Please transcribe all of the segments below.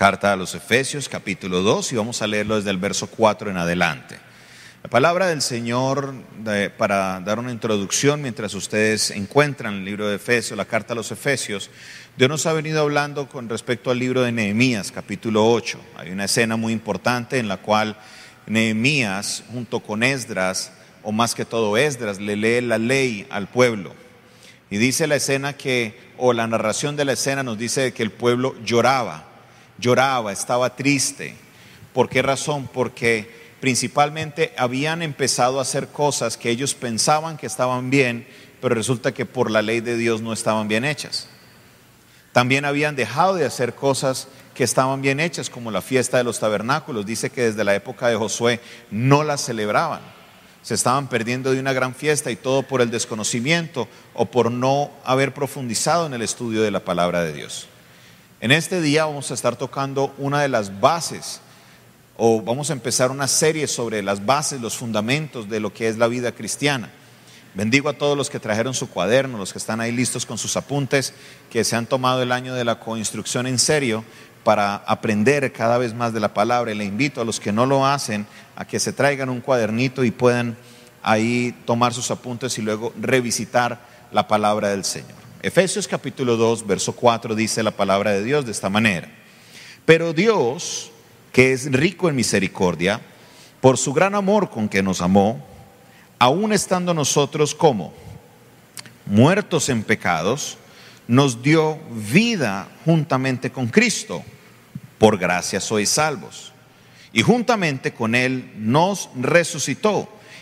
Carta a los Efesios capítulo 2 y vamos a leerlo desde el verso 4 en adelante. La palabra del Señor, para dar una introducción mientras ustedes encuentran el libro de Efesios, la carta a los Efesios, Dios nos ha venido hablando con respecto al libro de Nehemías, capítulo 8. Hay una escena muy importante en la cual Nehemías, junto con Esdras, o más que todo Esdras, le lee la ley al pueblo. Y dice la escena que, o la narración de la escena nos dice que el pueblo lloraba, lloraba, estaba triste. ¿Por qué razón? Porque principalmente habían empezado a hacer cosas que ellos pensaban que estaban bien, pero resulta que por la ley de Dios no estaban bien hechas. También habían dejado de hacer cosas que estaban bien hechas, como la fiesta de los tabernáculos. Dice que desde la época de Josué no las celebraban. Se estaban perdiendo de una gran fiesta y todo por el desconocimiento o por no haber profundizado en el estudio de la palabra de Dios. En este día vamos a estar tocando una de las bases o vamos a empezar una serie sobre las bases, los fundamentos de lo que es la vida cristiana. Bendigo a todos los que trajeron su cuaderno, los que están ahí listos con sus apuntes, que se han tomado el año de la coinstrucción en serio para aprender cada vez más de la palabra. Y le invito a los que no lo hacen a que se traigan un cuadernito y puedan ahí tomar sus apuntes y luego revisitar la palabra del Señor. Efesios capítulo 2, verso 4 dice la palabra de Dios de esta manera. Pero Dios, que es rico en misericordia, por su gran amor con que nos amó, aun estando nosotros como muertos en pecados, nos dio vida juntamente con Cristo. Por gracia sois salvos. Y juntamente con Él nos resucitó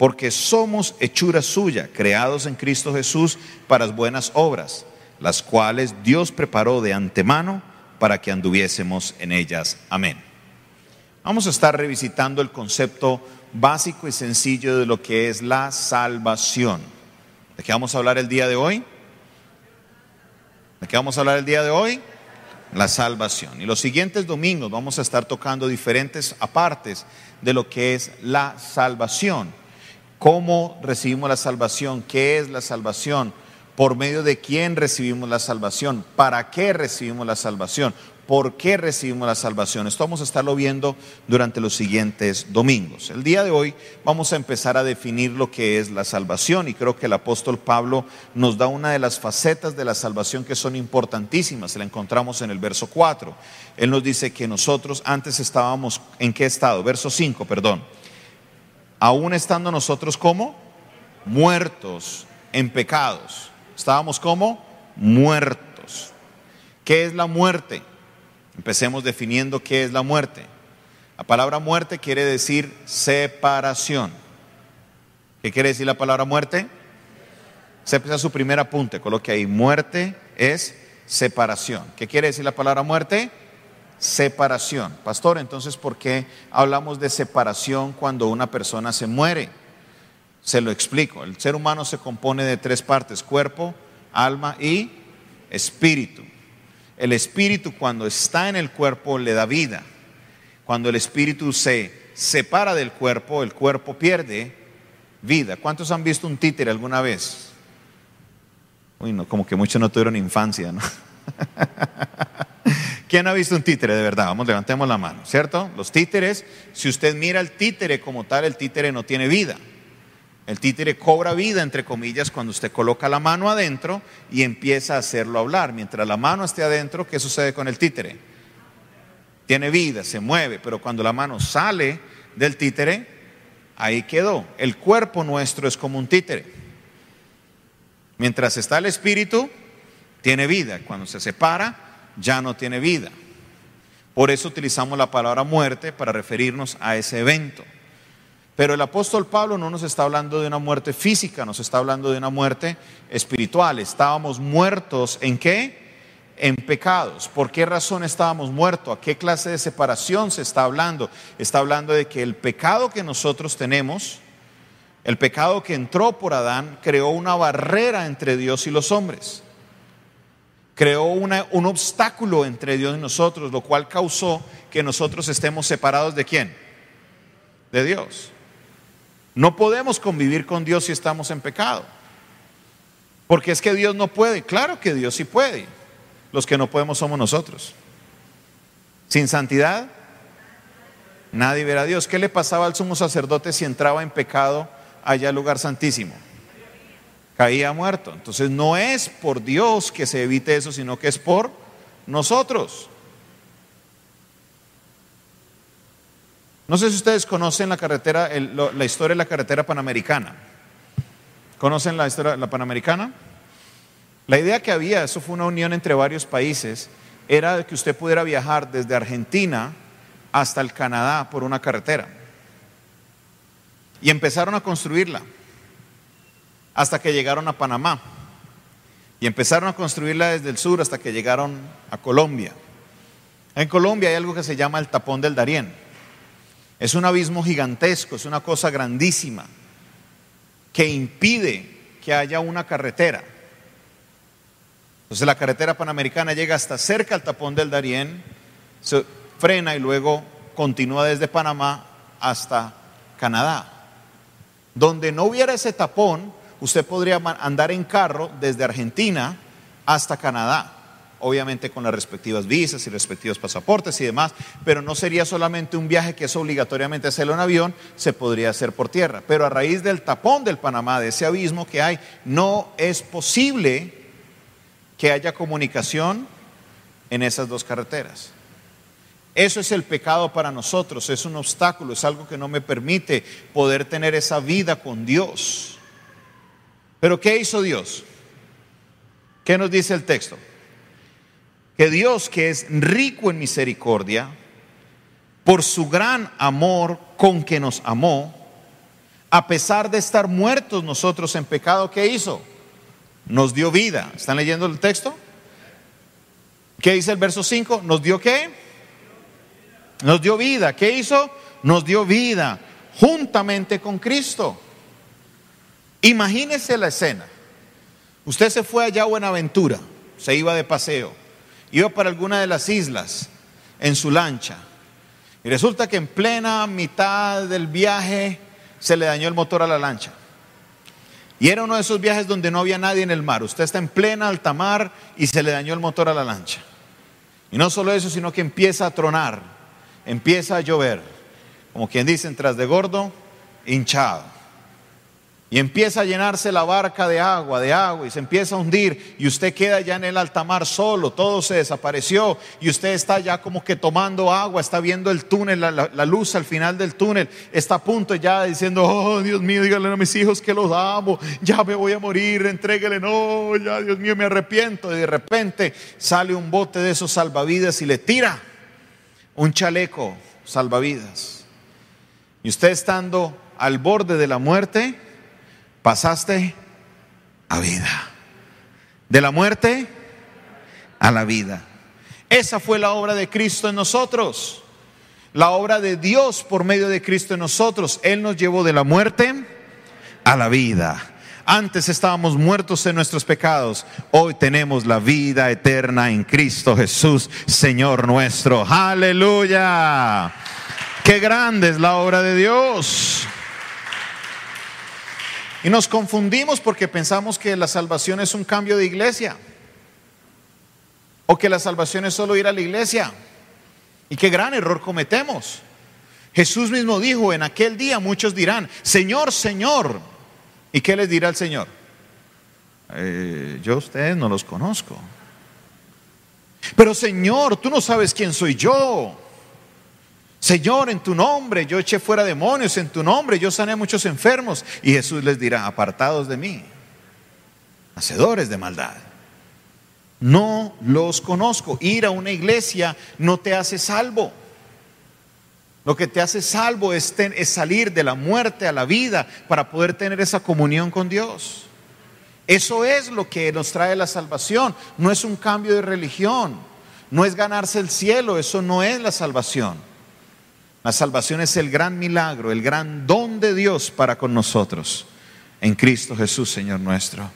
porque somos hechura suya, creados en Cristo Jesús para buenas obras, las cuales Dios preparó de antemano para que anduviésemos en ellas. Amén. Vamos a estar revisitando el concepto básico y sencillo de lo que es la salvación. ¿De qué vamos a hablar el día de hoy? ¿De qué vamos a hablar el día de hoy? La salvación. Y los siguientes domingos vamos a estar tocando diferentes apartes de lo que es la salvación. ¿Cómo recibimos la salvación? ¿Qué es la salvación? ¿Por medio de quién recibimos la salvación? ¿Para qué recibimos la salvación? por qué recibimos la salvación. Esto vamos a estarlo viendo durante los siguientes domingos. El día de hoy vamos a empezar a definir lo que es la salvación y creo que el apóstol Pablo nos da una de las facetas de la salvación que son importantísimas. La encontramos en el verso 4. Él nos dice que nosotros antes estábamos en qué estado? Verso 5, perdón. Aún estando nosotros como muertos en pecados. Estábamos como muertos. ¿Qué es la muerte? Empecemos definiendo qué es la muerte. La palabra muerte quiere decir separación. ¿Qué quiere decir la palabra muerte? Ese su primer apunte, coloque ahí. Muerte es separación. ¿Qué quiere decir la palabra muerte? Separación. Pastor, entonces, ¿por qué hablamos de separación cuando una persona se muere? Se lo explico. El ser humano se compone de tres partes, cuerpo, alma y espíritu. El espíritu cuando está en el cuerpo le da vida. Cuando el espíritu se separa del cuerpo, el cuerpo pierde vida. ¿Cuántos han visto un títere alguna vez? Uy, no, como que muchos no tuvieron infancia, ¿no? ¿Quién ha visto un títere de verdad? Vamos, levantemos la mano, ¿cierto? Los títeres, si usted mira el títere como tal, el títere no tiene vida. El títere cobra vida, entre comillas, cuando usted coloca la mano adentro y empieza a hacerlo hablar. Mientras la mano esté adentro, ¿qué sucede con el títere? Tiene vida, se mueve, pero cuando la mano sale del títere, ahí quedó. El cuerpo nuestro es como un títere. Mientras está el espíritu, tiene vida. Cuando se separa, ya no tiene vida. Por eso utilizamos la palabra muerte para referirnos a ese evento. Pero el apóstol Pablo no nos está hablando de una muerte física, nos está hablando de una muerte espiritual. Estábamos muertos en qué? en pecados. ¿Por qué razón estábamos muertos? ¿A qué clase de separación se está hablando? Está hablando de que el pecado que nosotros tenemos, el pecado que entró por Adán, creó una barrera entre Dios y los hombres. Creó un obstáculo entre Dios y nosotros, lo cual causó que nosotros estemos separados de quién? De Dios. No podemos convivir con Dios si estamos en pecado. Porque es que Dios no puede. Claro que Dios sí puede. Los que no podemos somos nosotros. Sin santidad, nadie verá a Dios. ¿Qué le pasaba al sumo sacerdote si entraba en pecado allá al lugar santísimo? Caía muerto. Entonces no es por Dios que se evite eso, sino que es por nosotros. No sé si ustedes conocen la carretera, la historia de la carretera panamericana. ¿Conocen la historia de la panamericana? La idea que había, eso fue una unión entre varios países, era que usted pudiera viajar desde Argentina hasta el Canadá por una carretera. Y empezaron a construirla hasta que llegaron a Panamá. Y empezaron a construirla desde el sur hasta que llegaron a Colombia. En Colombia hay algo que se llama el tapón del Darién. Es un abismo gigantesco, es una cosa grandísima que impide que haya una carretera. Entonces la carretera panamericana llega hasta cerca al tapón del Darién, se frena y luego continúa desde Panamá hasta Canadá. Donde no hubiera ese tapón, usted podría andar en carro desde Argentina hasta Canadá obviamente con las respectivas visas y respectivos pasaportes y demás, pero no sería solamente un viaje que es obligatoriamente hacerlo en avión, se podría hacer por tierra. Pero a raíz del tapón del Panamá, de ese abismo que hay, no es posible que haya comunicación en esas dos carreteras. Eso es el pecado para nosotros, es un obstáculo, es algo que no me permite poder tener esa vida con Dios. Pero ¿qué hizo Dios? ¿Qué nos dice el texto? que Dios, que es rico en misericordia, por su gran amor con que nos amó, a pesar de estar muertos nosotros en pecado, ¿qué hizo? Nos dio vida. ¿Están leyendo el texto? ¿Qué dice el verso 5? ¿Nos dio qué? Nos dio vida. ¿Qué hizo? Nos dio vida juntamente con Cristo. Imagínese la escena. Usted se fue allá a Buenaventura, se iba de paseo iba para alguna de las islas en su lancha. Y resulta que en plena mitad del viaje se le dañó el motor a la lancha. Y era uno de esos viajes donde no había nadie en el mar. Usted está en plena alta mar y se le dañó el motor a la lancha. Y no solo eso, sino que empieza a tronar, empieza a llover. Como quien dice, tras de gordo, hinchado. Y empieza a llenarse la barca de agua, de agua, y se empieza a hundir, y usted queda ya en el alta mar solo, todo se desapareció, y usted está ya como que tomando agua, está viendo el túnel, la, luz al final del túnel, está a punto ya diciendo, oh Dios mío, díganle a mis hijos que los amo, ya me voy a morir, entréguele, no, ya Dios mío, me arrepiento. Y de repente sale un bote de esos salvavidas y le tira un chaleco salvavidas. Y usted estando al borde de la muerte, pasaste a vida. De la muerte a la vida. Esa fue la obra de Cristo en nosotros. La obra de Dios por medio de Cristo en nosotros. Él nos llevó de la muerte a la vida. Antes estábamos muertos en nuestros pecados. Hoy tenemos la vida eterna en Cristo Jesús, Señor nuestro. Aleluya. Qué grande es la obra de Dios. Y nos confundimos porque pensamos que la salvación es un cambio de iglesia. O que la salvación es solo ir a la iglesia. Y qué gran error cometemos. Jesús mismo dijo, en aquel día muchos dirán, Señor, Señor. ¿Y qué les dirá el Señor? Eh, yo a ustedes no los conozco. Pero Señor, tú no sabes quién soy yo. Señor, en tu nombre yo eché fuera demonios, en tu nombre yo sané a muchos enfermos. Y Jesús les dirá, apartados de mí, hacedores de maldad. No los conozco. Ir a una iglesia no te hace salvo. Lo que te hace salvo es, es salir de la muerte a la vida para poder tener esa comunión con Dios. Eso es lo que nos trae la salvación. No es un cambio de religión. No es ganarse el cielo. Eso no es la salvación. La salvación es el gran milagro, el gran don de Dios para con nosotros. En Cristo Jesús, Señor nuestro.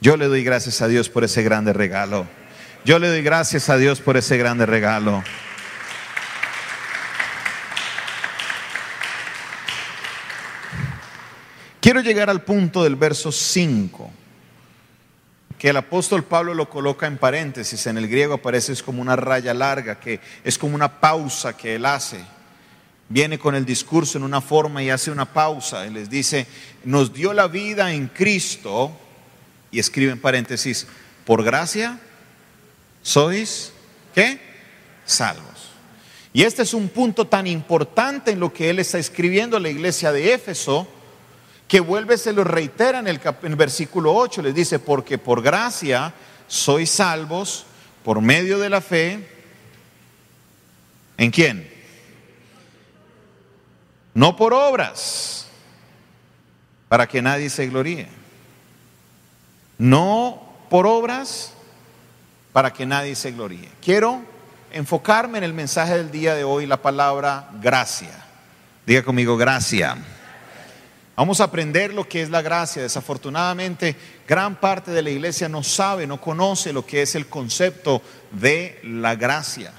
Yo le doy gracias a Dios por ese grande regalo. Yo le doy gracias a Dios por ese grande regalo. Quiero llegar al punto del verso 5 que el apóstol Pablo lo coloca en paréntesis, en el griego aparece es como una raya larga, que es como una pausa que él hace. Viene con el discurso en una forma y hace una pausa y les dice, nos dio la vida en Cristo, y escribe en paréntesis, por gracia sois, ¿qué? Salvos. Y este es un punto tan importante en lo que él está escribiendo a la iglesia de Éfeso, que vuelve, se lo reitera en el, versículo 8, les dice, porque por gracia sois salvos por medio de la fe. ¿En quién? No por obras, para que nadie se gloríe. No por obras, para que nadie se gloríe. Quiero enfocarme en el mensaje del día de hoy, la palabra gracia. Diga conmigo, gracia. Vamos a aprender lo que es la gracia. Desafortunadamente, gran parte de la iglesia no sabe, no conoce lo que es el concepto de la gracia.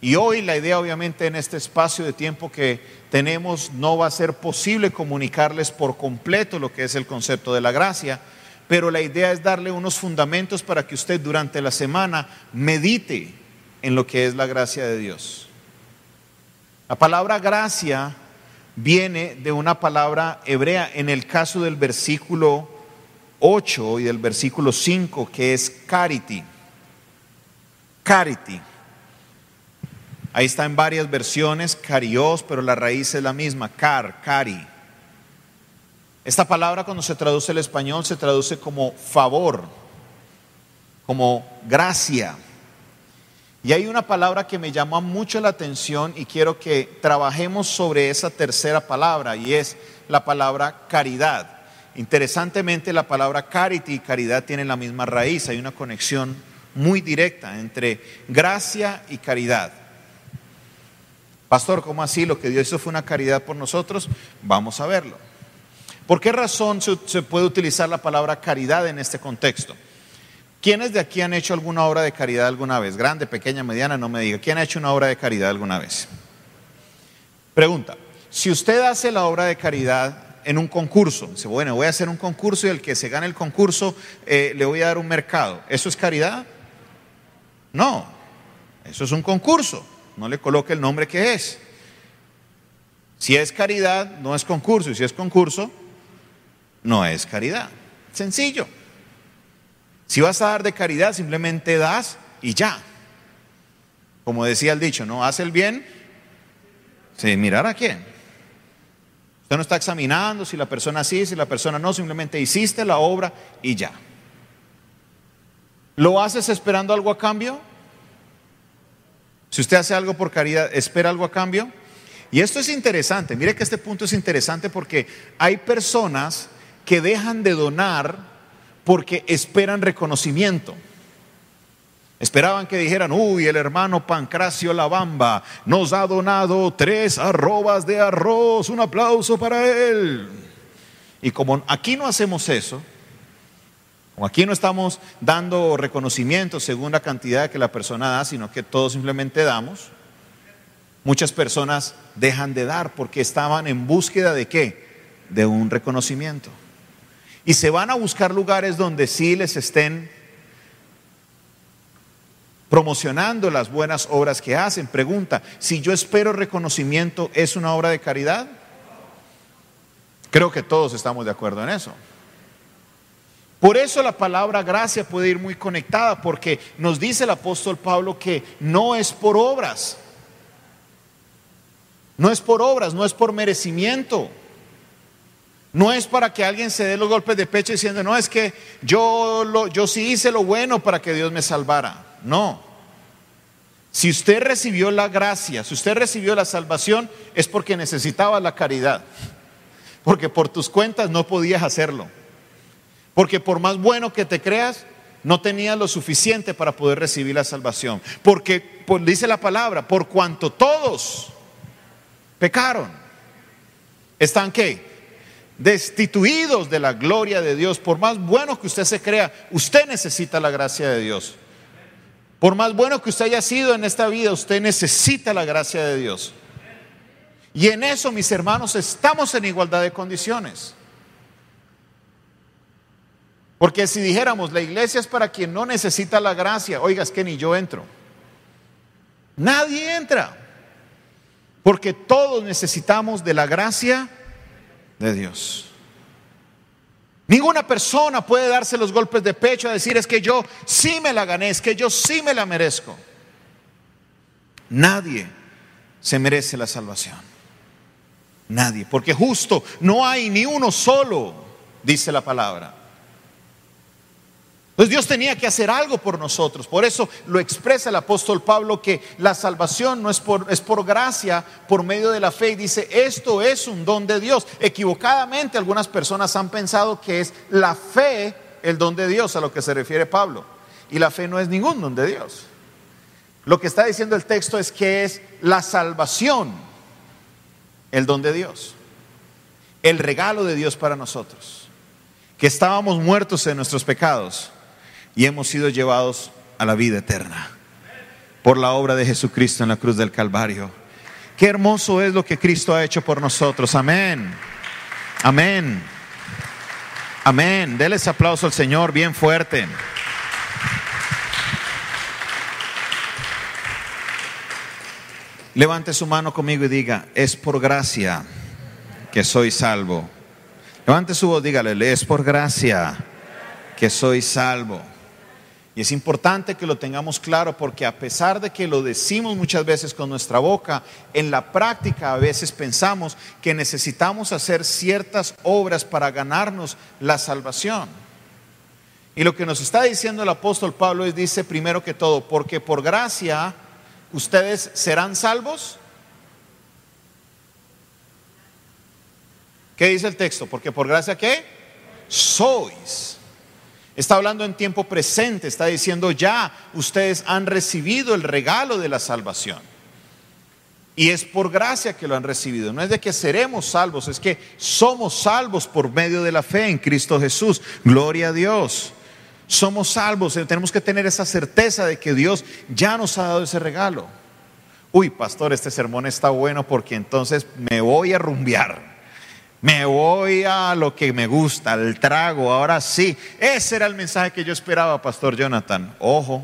Y hoy la idea, obviamente, en este espacio de tiempo que tenemos, no va a ser posible comunicarles por completo lo que es el concepto de la gracia, pero la idea es darle unos fundamentos para que usted durante la semana medite en lo que es la gracia de Dios. La palabra gracia viene de una palabra hebrea en el caso del versículo 8 y del versículo 5, que es carity. Carity. Ahí está en varias versiones, carios, pero la raíz es la misma, car, cari. Esta palabra cuando se traduce al español se traduce como favor, como gracia. Y hay una palabra que me llama mucho la atención y quiero que trabajemos sobre esa tercera palabra y es la palabra caridad. Interesantemente la palabra carity y caridad tienen la misma raíz, hay una conexión muy directa entre gracia y caridad. Pastor, ¿cómo así? Lo que Dios hizo fue una caridad por nosotros. Vamos a verlo. ¿Por qué razón se puede utilizar la palabra caridad en este contexto? ¿Quiénes de aquí han hecho alguna obra de caridad alguna vez? Grande, pequeña, mediana, no me diga. ¿Quién ha hecho una obra de caridad alguna vez? Pregunta, si usted hace la obra de caridad en un concurso, dice, bueno, voy a hacer un concurso y el que se gane el concurso eh, le voy a dar un mercado, ¿eso es caridad? No, eso es un concurso, no le coloque el nombre que es. Si es caridad, no es concurso, y si es concurso, no es caridad. Sencillo. Si vas a dar de caridad, simplemente das y ya. Como decía el dicho, no hace el bien sin mirar a quién. Usted no está examinando si la persona sí, si la persona no, simplemente hiciste la obra y ya. ¿Lo haces esperando algo a cambio? Si usted hace algo por caridad, ¿espera algo a cambio? Y esto es interesante, mire que este punto es interesante porque hay personas que dejan de donar porque esperan reconocimiento. Esperaban que dijeran, uy, el hermano Pancracio Labamba nos ha donado tres arrobas de arroz, un aplauso para él. Y como aquí no hacemos eso, aquí no estamos dando reconocimiento según la cantidad que la persona da, sino que todos simplemente damos, muchas personas dejan de dar porque estaban en búsqueda de qué? De un reconocimiento. Y se van a buscar lugares donde sí les estén promocionando las buenas obras que hacen. Pregunta, si yo espero reconocimiento, ¿es una obra de caridad? Creo que todos estamos de acuerdo en eso. Por eso la palabra gracia puede ir muy conectada, porque nos dice el apóstol Pablo que no es por obras, no es por obras, no es por merecimiento. No es para que alguien se dé los golpes de pecho diciendo, no, es que yo, lo, yo sí hice lo bueno para que Dios me salvara. No. Si usted recibió la gracia, si usted recibió la salvación, es porque necesitaba la caridad. Porque por tus cuentas no podías hacerlo. Porque por más bueno que te creas, no tenías lo suficiente para poder recibir la salvación. Porque pues, dice la palabra, por cuanto todos pecaron, están qué? Destituidos de la gloria de Dios. Por más bueno que usted se crea, usted necesita la gracia de Dios. Por más bueno que usted haya sido en esta vida, usted necesita la gracia de Dios. Y en eso, mis hermanos, estamos en igualdad de condiciones. Porque si dijéramos, la iglesia es para quien no necesita la gracia, oiga, es que ni yo entro. Nadie entra. Porque todos necesitamos de la gracia de Dios. Ninguna persona puede darse los golpes de pecho a decir es que yo sí me la gané, es que yo sí me la merezco. Nadie se merece la salvación. Nadie, porque justo no hay ni uno solo, dice la palabra. Entonces Dios tenía que hacer algo por nosotros. Por eso lo expresa el apóstol Pablo que la salvación no es por, es por gracia, por medio de la fe. Y dice, esto es un don de Dios. Equivocadamente algunas personas han pensado que es la fe el don de Dios a lo que se refiere Pablo. Y la fe no es ningún don de Dios. Lo que está diciendo el texto es que es la salvación el don de Dios. El regalo de Dios para nosotros. Que estábamos muertos en nuestros pecados y hemos sido llevados a la vida eterna por la obra de Jesucristo en la cruz del Calvario. Qué hermoso es lo que Cristo ha hecho por nosotros. Amén. Amén. Amén. Deles aplauso al Señor bien fuerte. Levante su mano conmigo y diga, es por gracia que soy salvo. Levante su voz, dígale, es por gracia que soy salvo. Y es importante que lo tengamos claro porque a pesar de que lo decimos muchas veces con nuestra boca, en la práctica a veces pensamos que necesitamos hacer ciertas obras para ganarnos la salvación. Y lo que nos está diciendo el apóstol Pablo es, dice primero que todo, porque por gracia ustedes serán salvos. ¿Qué dice el texto? Porque por gracia qué? Sois Está hablando en tiempo presente, está diciendo ya, ustedes han recibido el regalo de la salvación. Y es por gracia que lo han recibido. No es de que seremos salvos, es que somos salvos por medio de la fe en Cristo Jesús. Gloria a Dios. Somos salvos, tenemos que tener esa certeza de que Dios ya nos ha dado ese regalo. Uy, pastor, este sermón está bueno porque entonces me voy a rumbear. Me voy a lo que me gusta, al trago, ahora sí. Ese era el mensaje que yo esperaba, Pastor Jonathan. Ojo.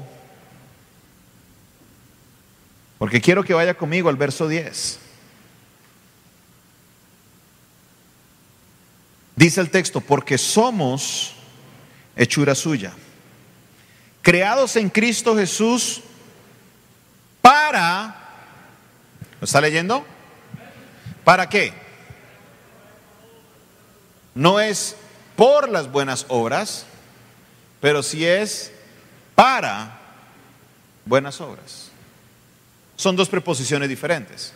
Porque quiero que vaya conmigo al verso 10. Dice el texto, porque somos hechura suya, creados en Cristo Jesús para, ¿lo está leyendo? ¿Para qué? No es por las buenas obras, pero sí es para buenas obras. Son dos preposiciones diferentes.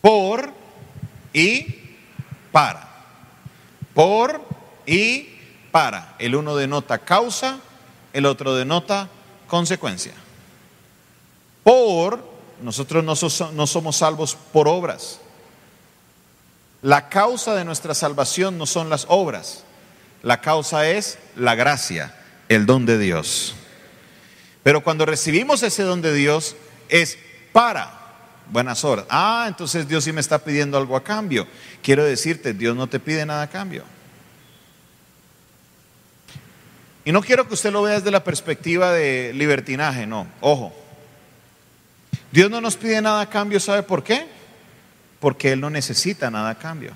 Por y para. Por y para. El uno denota causa, el otro denota consecuencia. Por, nosotros no, somos salvos por obras. La causa de nuestra salvación no son las obras, la causa es la gracia, el don de Dios. Pero cuando recibimos ese don de Dios es para buenas obras. Ah, entonces Dios sí me está pidiendo algo a cambio. Quiero decirte, Dios no te pide nada a cambio. Y no quiero que usted lo vea desde la perspectiva de libertinaje, no, ojo. Dios no nos pide nada a cambio, ¿sabe por qué? Porque Él no necesita nada a cambio.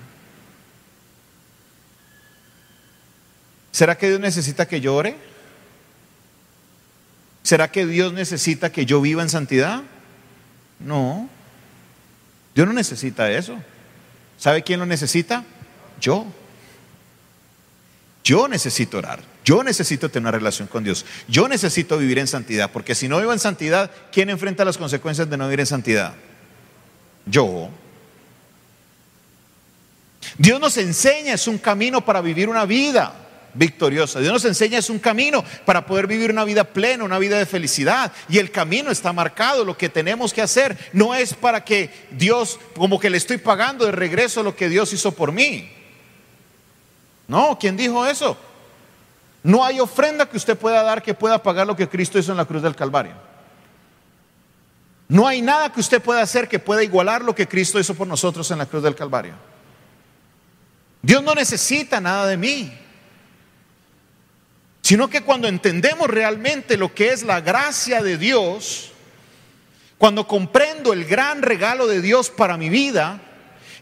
¿Será que Dios necesita que llore? ¿Será que Dios necesita que yo viva en santidad? No. Dios no necesita eso. ¿Sabe quién lo necesita? Yo. Yo necesito orar. Yo necesito tener una relación con Dios. Yo necesito vivir en santidad. Porque si no vivo en santidad, ¿quién enfrenta las consecuencias de no vivir en santidad? Yo. Dios nos enseña, es un camino para vivir una vida. victoriosa. Dios nos enseña es un camino para poder vivir una vida plena, una vida de felicidad. Y el camino está marcado. Lo que tenemos que hacer no es para que Dios, como que le estoy pagando de regreso lo que Dios hizo por mí. No, ¿quién dijo eso? No hay ofrenda que usted pueda dar que pueda pagar lo que Cristo hizo en la cruz del Calvario. No hay nada que usted pueda hacer que pueda igualar lo que Cristo hizo por nosotros en la cruz del Calvario. Dios no necesita nada de mí sino que cuando entendemos realmente lo que es la gracia de Dios, cuando comprendo el gran regalo de Dios para mi vida,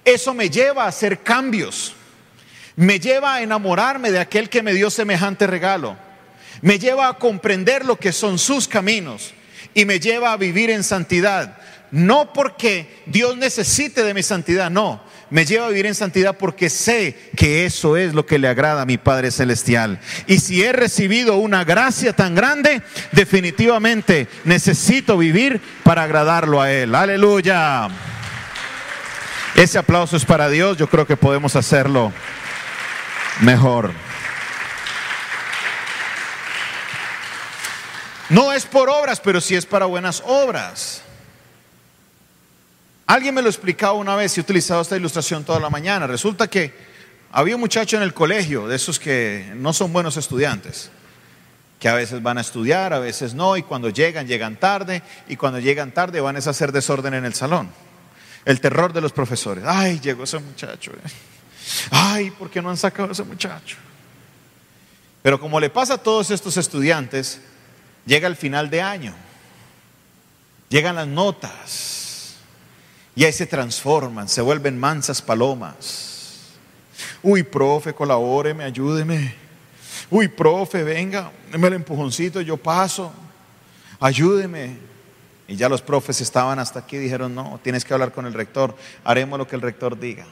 eso me lleva a hacer cambios, me lleva a enamorarme de aquel que me dio semejante regalo, me lleva a comprender lo que son sus caminos y me lleva a vivir en santidad. No porque Dios necesite de mi santidad, no, me lleva a vivir en santidad porque sé que eso es lo que le agrada a mi Padre Celestial. Y si he recibido una gracia tan grande, definitivamente necesito vivir para agradarlo a Él. Aleluya. Ese aplauso es para Dios, yo creo que podemos hacerlo mejor. No es por obras, pero sí es para buenas obras. Alguien me lo explicaba una vez y he utilizado esta ilustración toda la mañana. Resulta que había un muchacho en el colegio, de esos que no son buenos estudiantes, que a veces van a estudiar, a veces no, y cuando llegan, llegan tarde, y cuando llegan tarde van a hacer desorden en el salón. El terror de los profesores. Ay, llegó ese muchacho. Eh. Ay, ¿por qué no han sacado a ese muchacho? Pero como le pasa a todos estos estudiantes, llega el final de año, llegan las notas y ahí se transforman, se vuelven mansas palomas. Uy, profe, colabóreme, ayúdeme. Uy, profe, venga, déme el empujoncito, yo paso. Ayúdeme. Y ya los profes estaban hasta aquí, dijeron, no, tienes que hablar con el rector, haremos lo que el rector diga.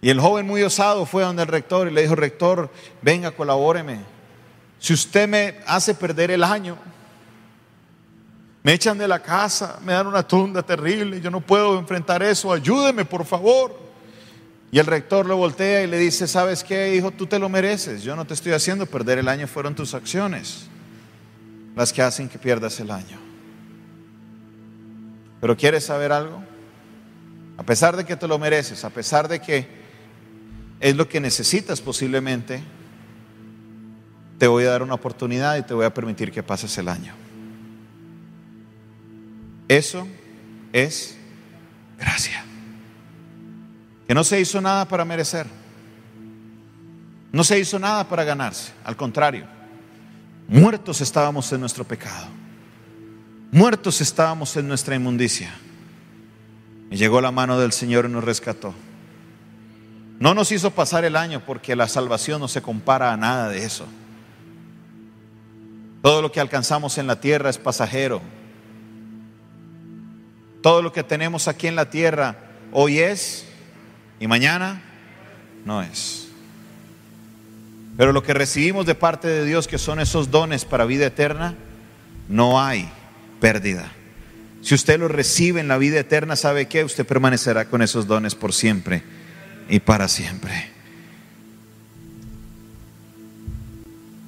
Y el joven muy osado fue donde el rector y le dijo, rector, venga, colabóreme. Si usted me hace perder el año, me echan de la casa, me dan una tunda terrible, yo no puedo enfrentar eso, ayúdeme por favor. Y el rector lo voltea y le dice, ¿sabes qué, hijo? Tú te lo mereces, yo no te estoy haciendo perder el año, fueron tus acciones las que hacen que pierdas el año. Pero ¿quieres saber algo? A pesar de que te lo mereces, a pesar de que es lo que necesitas posiblemente, te voy a dar una oportunidad y te voy a permitir que pases el año. Eso es gracia. Que no se hizo nada para merecer. No se hizo nada para ganarse. Al contrario, muertos estábamos en nuestro pecado. Muertos estábamos en nuestra inmundicia. Y llegó la mano del Señor y nos rescató. No nos hizo pasar el año porque la salvación no se compara a nada de eso. Todo lo que alcanzamos en la tierra es pasajero. Todo lo que tenemos aquí en la tierra hoy es y mañana no es. Pero lo que recibimos de parte de Dios, que son esos dones para vida eterna, no hay pérdida. Si usted lo recibe en la vida eterna, ¿sabe qué? Usted permanecerá con esos dones por siempre y para siempre.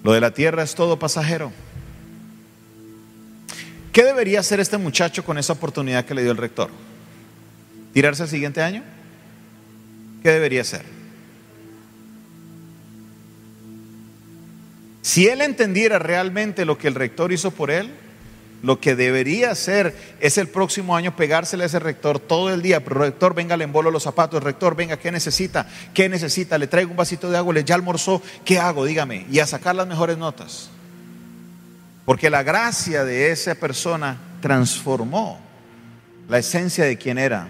Lo de la tierra es todo pasajero. ¿Qué debería hacer este muchacho con esa oportunidad que le dio el rector? ¿Tirarse al siguiente año? ¿Qué debería hacer? Si él entendiera realmente lo que el rector hizo por él, lo que debería hacer es el próximo año pegársele a ese rector todo el día. Pero rector, venga, le embolo los zapatos. Rector, venga, ¿qué necesita? ¿Qué necesita? Le traigo un vasito de agua, le ya almorzó. ¿Qué hago? Dígame. Y a sacar las mejores notas. Porque la gracia de esa persona transformó la esencia de quien era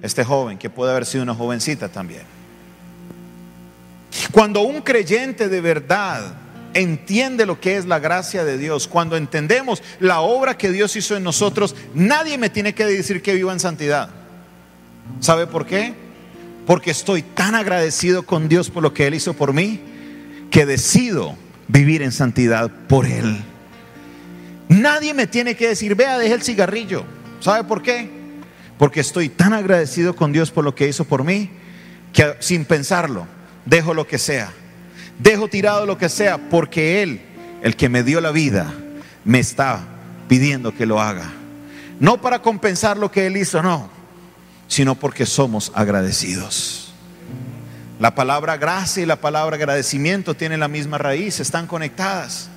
este joven, que puede haber sido una jovencita también. Cuando un creyente de verdad entiende lo que es la gracia de Dios, cuando entendemos la obra que Dios hizo en nosotros, nadie me tiene que decir que viva en santidad. ¿Sabe por qué? Porque estoy tan agradecido con Dios por lo que Él hizo por mí, que decido vivir en santidad por Él. Nadie me tiene que decir, vea, deje el cigarrillo. ¿Sabe por qué? Porque estoy tan agradecido con Dios por lo que hizo por mí, que sin pensarlo, dejo lo que sea. dejo tirado lo que sea, porque Él, el que me dio la vida, me está pidiendo que lo haga. No para compensar lo que Él hizo, no, sino porque somos agradecidos. La palabra gracia y la palabra agradecimiento tienen la misma raíz, están conectadas.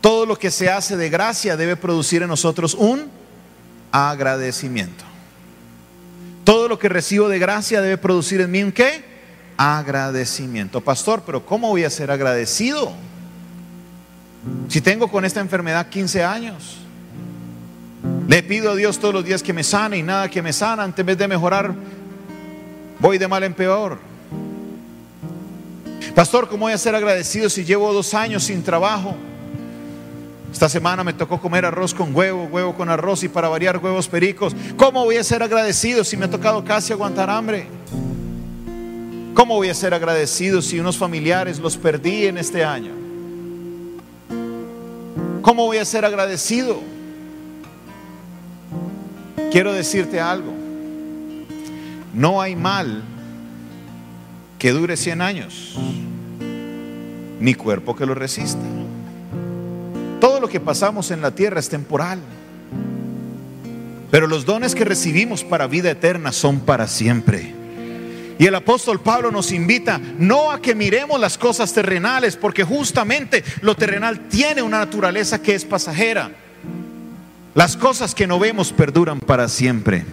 Todo lo que se hace de gracia debe producir en nosotros un agradecimiento. Todo lo que recibo de gracia debe producir en mí un qué? Agradecimiento. Pastor, pero ¿cómo voy a ser agradecido? Si tengo con esta enfermedad 15 años, le pido a Dios todos los días que me sane y nada que me sana, en vez de mejorar, voy de mal en peor. Pastor, ¿cómo voy a ser agradecido si llevo dos años sin trabajo? Esta semana me tocó comer arroz con huevo, huevo con arroz y para variar huevos pericos. ¿Cómo voy a ser agradecido si me ha tocado casi aguantar hambre? ¿Cómo voy a ser agradecido si unos familiares los perdí en este año? ¿Cómo voy a ser agradecido? Quiero decirte algo. No hay mal que dure 100 años, ni cuerpo que lo resista. Todo lo que pasamos en la tierra es temporal. Pero los dones que recibimos para vida eterna son para siempre. Y el apóstol Pablo nos invita no a que miremos las cosas terrenales, porque justamente lo terrenal tiene una naturaleza que es pasajera. Las cosas que no vemos perduran para siempre.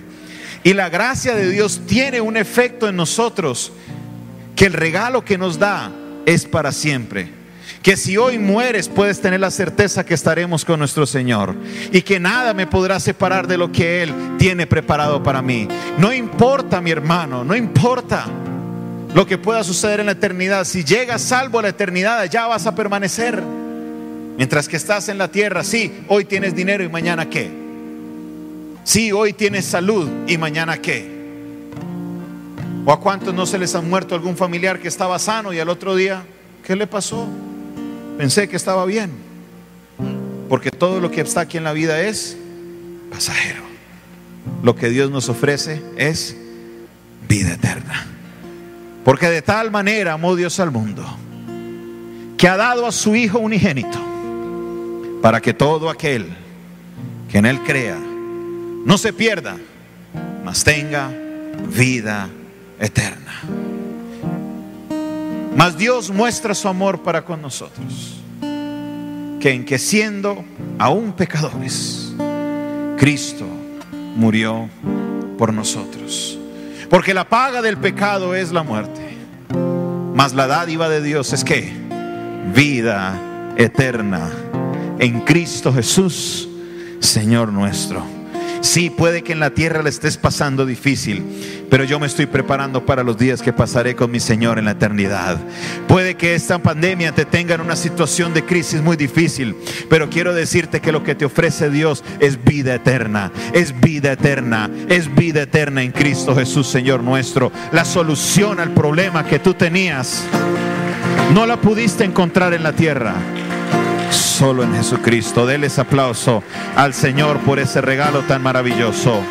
Y la gracia de Dios tiene un efecto en nosotros, que el regalo que nos da es para siempre que si hoy mueres puedes tener la certeza que estaremos con nuestro Señor y que nada me podrá separar de lo que Él tiene preparado para mí. No importa, mi hermano, no importa lo que pueda suceder en la eternidad. Si llegas salvo a la eternidad, ya vas a permanecer. Mientras que estás en la tierra, sí, hoy tienes dinero y mañana qué. Sí, hoy tienes salud y mañana qué. ¿O a cuántos no se les ha muerto algún familiar que estaba sano y al otro día, ¿qué le pasó? Pensé que estaba bien, porque todo lo que está aquí en la vida es pasajero. Lo que Dios nos ofrece es vida eterna. Porque de tal manera amó Dios al mundo, que ha dado a su Hijo unigénito, para que todo aquel que en Él crea no se pierda, mas tenga vida eterna. Mas Dios muestra su amor para con nosotros, que en que siendo aún pecadores, Cristo murió por nosotros. Porque la paga del pecado es la muerte, mas la dádiva de Dios es que vida eterna en Cristo Jesús, Señor nuestro. Sí, puede que en la tierra le estés pasando difícil, pero yo me estoy preparando para los días que pasaré con mi Señor en la eternidad. Puede que esta pandemia te tenga en una situación de crisis muy difícil, pero quiero decirte que lo que te ofrece Dios es vida eterna, es vida eterna, es vida eterna en Cristo Jesús, Señor nuestro. La solución al problema que tú tenías no la pudiste encontrar en la tierra solo en Jesucristo. Deles aplauso al Señor por ese regalo tan maravilloso.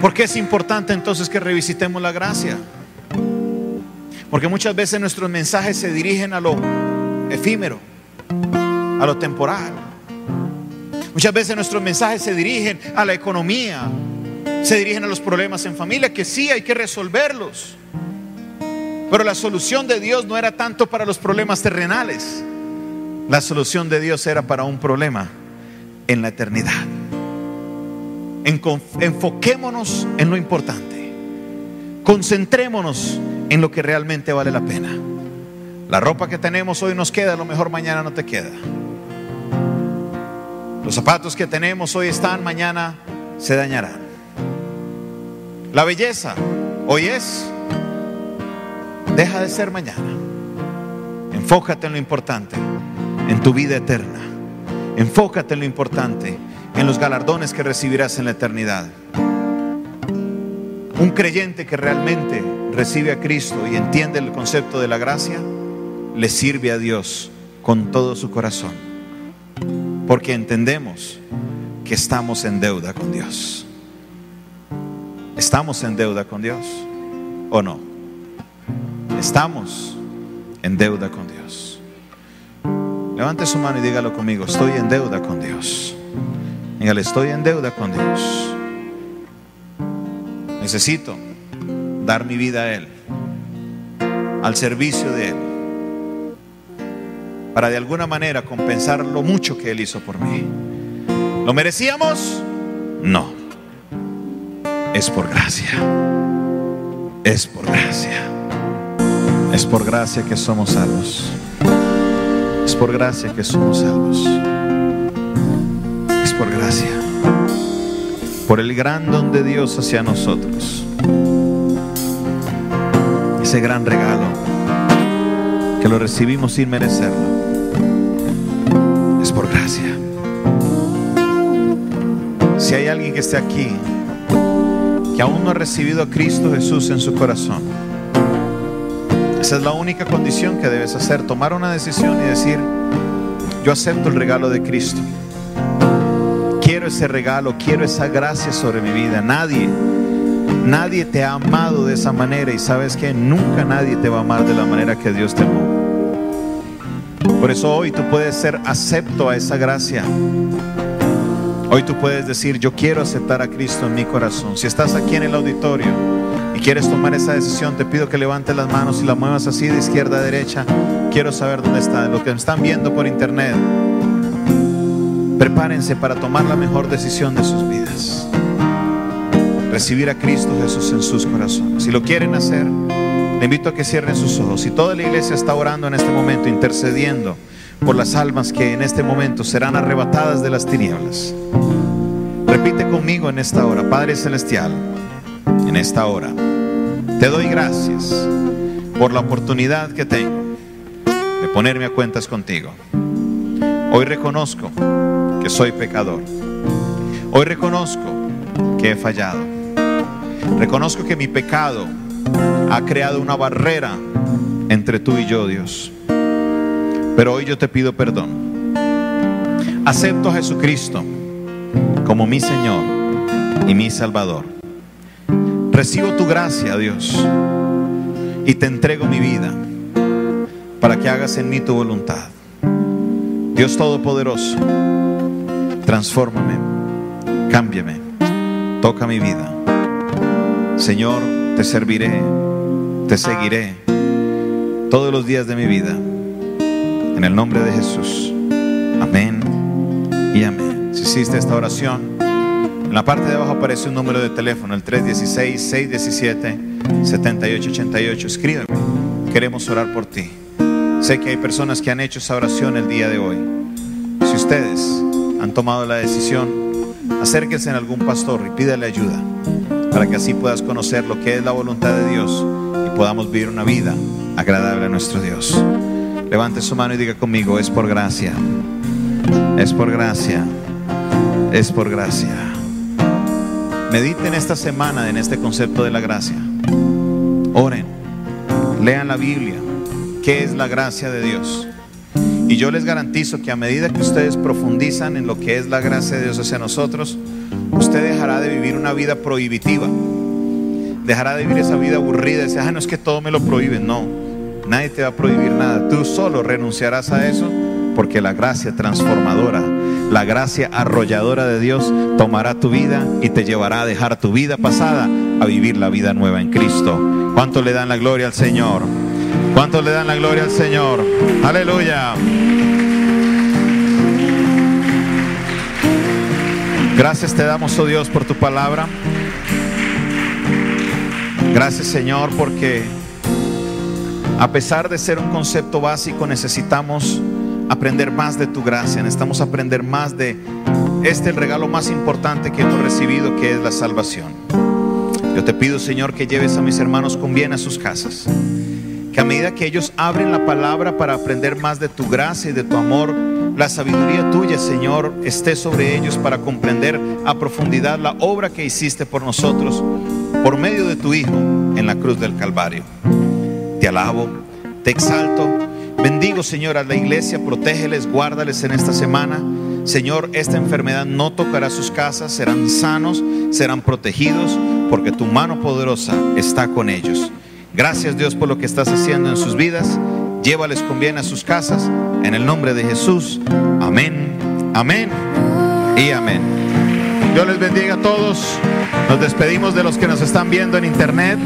¿Por qué es importante entonces que revisitemos la gracia? Porque muchas veces nuestros mensajes se dirigen a lo efímero, a lo temporal. Muchas veces nuestros mensajes se dirigen a la economía, se dirigen a los problemas en familia, que sí hay que resolverlos. Pero la solución de Dios no era tanto para los problemas terrenales. La solución de Dios era para un problema en la eternidad. Enfoquémonos en lo importante. Concentrémonos en lo que realmente vale la pena. La ropa que tenemos hoy nos queda, a lo mejor mañana no te queda. Los zapatos que tenemos hoy están, mañana se dañarán. La belleza hoy es, deja de ser mañana. Enfócate en lo importante, en tu vida eterna. Enfócate en lo importante, en los galardones que recibirás en la eternidad. Un creyente que realmente recibe a Cristo y entiende el concepto de la gracia, le sirve a Dios con todo su corazón. Porque entendemos que estamos en deuda con Dios. ¿Estamos en deuda con Dios o no? Estamos en deuda con Dios. Levante su mano y dígalo conmigo, estoy en deuda con Dios. Dígale, estoy en deuda con Dios. Necesito dar mi vida a Él, al servicio de Él, para de alguna manera compensar lo mucho que Él hizo por mí. ¿Lo merecíamos? No. Es por gracia. Es por gracia. Es por gracia que somos salvos. Es por gracia que somos salvos. Es por gracia. Por el gran don de Dios hacia nosotros. Ese gran regalo que lo recibimos sin merecerlo. Es por gracia. Si hay alguien que esté aquí que aún no ha recibido a Cristo Jesús en su corazón, esa es la única condición que debes hacer, tomar una decisión y decir, yo acepto el regalo de Cristo. Quiero ese regalo, quiero esa gracia sobre mi vida. Nadie, nadie te ha amado de esa manera y sabes que nunca nadie te va a amar de la manera que Dios te amó. Por eso hoy tú puedes ser acepto a esa gracia. Hoy tú puedes decir, yo quiero aceptar a Cristo en mi corazón. Si estás aquí en el auditorio y quieres tomar esa decisión, te pido que levantes las manos y las muevas así de izquierda a derecha. Quiero saber dónde está. Los que están viendo por internet, prepárense para tomar la mejor decisión de sus vidas. Recibir a Cristo Jesús en sus corazones. Si lo quieren hacer, le invito a que cierren sus ojos. Y toda la iglesia está orando en este momento, intercediendo por las almas que en este momento serán arrebatadas de las tinieblas. Repite conmigo en esta hora, Padre Celestial, esta hora, te doy gracias por la oportunidad que tengo de ponerme a cuentas contigo. Hoy reconozco que soy pecador. Hoy reconozco que he fallado. Reconozco que mi pecado ha creado una barrera entre tú y yo, Dios. Pero hoy yo te pido perdón. Acepto a Jesucristo como mi Señor y mi Salvador. Recibo tu gracia, Dios, y te entrego mi vida para que hagas en mí tu voluntad. Dios Todopoderoso, transfórmame, cámbiame, toca mi vida. Señor, te serviré, te seguiré todos los días de mi vida. En el nombre de Jesús. Amén y amén. Si hiciste esta oración, en la parte de abajo aparece un número de teléfono, el 316-617-7888. Escríbeme. Queremos orar por ti. Sé que hay personas que han hecho esa oración el día de hoy. Si ustedes han tomado la decisión, acérquense a algún pastor y pídale ayuda para que así puedas conocer lo que es la voluntad de Dios y podamos vivir una vida agradable a nuestro Dios. Levante su mano y diga conmigo, es por gracia, es por gracia, es por gracia. Mediten esta semana en este concepto de la gracia. Oren, lean la Biblia, qué es la gracia de Dios. Y yo les garantizo que a medida que ustedes profundizan en lo que es la gracia de Dios hacia nosotros, usted dejará de vivir una vida prohibitiva. Dejará de vivir esa vida aburrida. Dice, ah, no es que todo me lo prohíben. No, Nadie te va a prohibir nada. Tú solo renunciarás a eso porque la gracia transformadora, la gracia arrolladora de Dios tomará tu vida y te llevará a dejar tu vida pasada a vivir la vida nueva en Cristo. ¿Cuánto le dan la gloria al Señor? ¿Cuánto le dan la gloria al Señor? Aleluya. Gracias te damos, oh Dios, por tu palabra. Gracias, Señor, porque a pesar de ser un concepto básico, necesitamos aprender más de tu gracia, necesitamos aprender más de este el regalo más importante que hemos recibido, que es la salvación. Yo te pido, Señor, que lleves a mis hermanos con bien a sus casas. Que a medida que ellos abren la palabra para aprender más de tu gracia y de tu amor, la sabiduría tuya, Señor, esté sobre ellos para comprender a profundidad la obra que hiciste por nosotros por medio de tu Hijo en la cruz del Calvario te alabo, te exalto. Bendigo, Señor, a la iglesia, protégeles, guárdales en esta semana. Señor, esta enfermedad no tocará sus casas, serán sanos, serán protegidos, porque tu mano poderosa está con ellos. Gracias Dios por lo que estás haciendo en sus vidas. Llévales con bien a sus casas. En el nombre de Jesús. Amén, amén y amén. Dios les bendiga a todos. Nos despedimos de los que nos están viendo en internet.